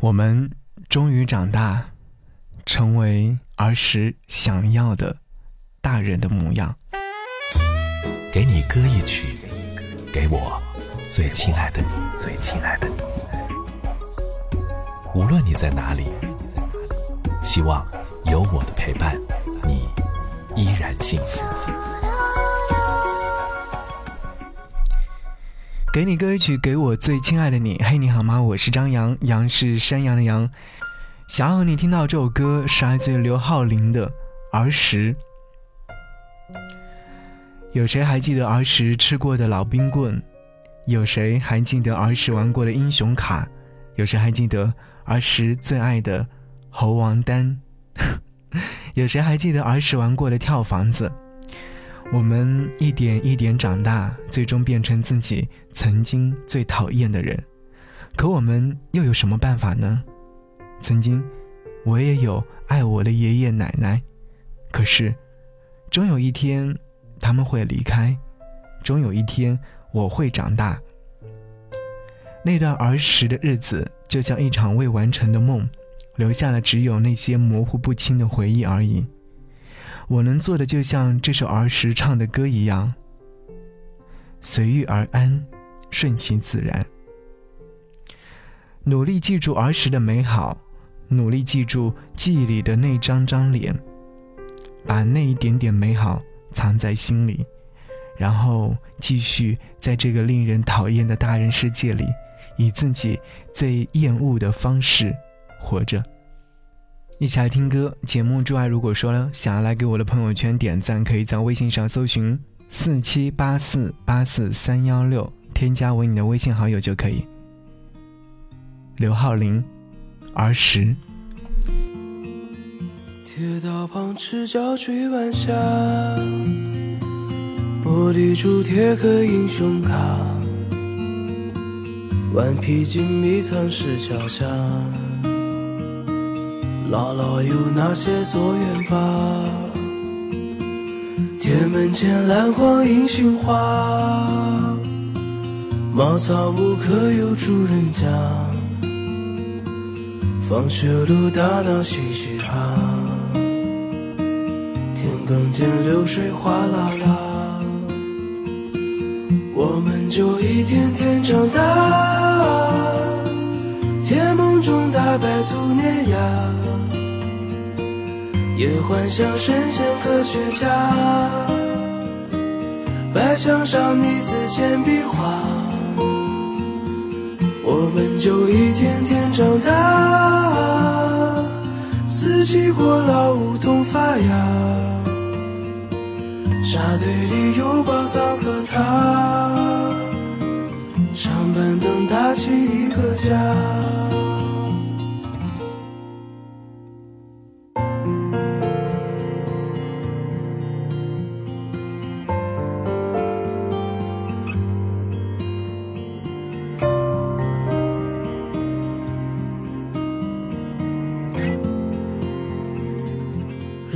我们终于长大，成为儿时想要的大人的模样。给你歌一曲，给我最亲爱的你，最亲爱的你。无论你在哪里，希望有我的陪伴，你依然幸福。给你歌曲，给我最亲爱的你。嘿，你好吗？我是张扬，杨是山羊的羊。想要和你听到这首歌，是来自刘浩林的《儿时》。有谁还记得儿时吃过的老冰棍？有谁还记得儿时玩过的英雄卡？有谁还记得儿时最爱的猴王丹？有谁还记得儿时玩过的跳房子？我们一点一点长大，最终变成自己曾经最讨厌的人。可我们又有什么办法呢？曾经，我也有爱我的爷爷奶奶，可是，终有一天，他们会离开；终有一天，我会长大。那段儿时的日子，就像一场未完成的梦，留下了只有那些模糊不清的回忆而已。我能做的，就像这首儿时唱的歌一样，随遇而安，顺其自然。努力记住儿时的美好，努力记住记忆里的那张张脸，把那一点点美好藏在心里，然后继续在这个令人讨厌的大人世界里，以自己最厌恶的方式活着。一起来听歌。节目之外，如果说呢，想要来给我的朋友圈点赞，可以在微信上搜寻四七八四八四三幺六，添加为你的微信好友就可以。刘浩林，儿时。铁道旁赤脚追晚霞，玻璃珠铁壳英雄卡，顽皮筋迷藏石桥下。姥姥有那些作业吧？铁门前篮筐银杏花，茅草屋可有住人家？放学路打闹嘻嘻哈，田埂间流水哗啦啦，我们就一天天长大，中大白兔碾压。也幻想神仙科学家，白墙上泥字铅笔画，我们就一天天长大。四季过老，梧桐发芽，沙堆里有宝藏和他，长板凳搭起一个家。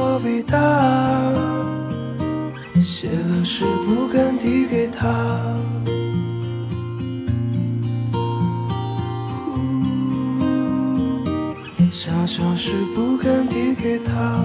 多伟大，写了诗不敢递给他，想象是不敢递给他。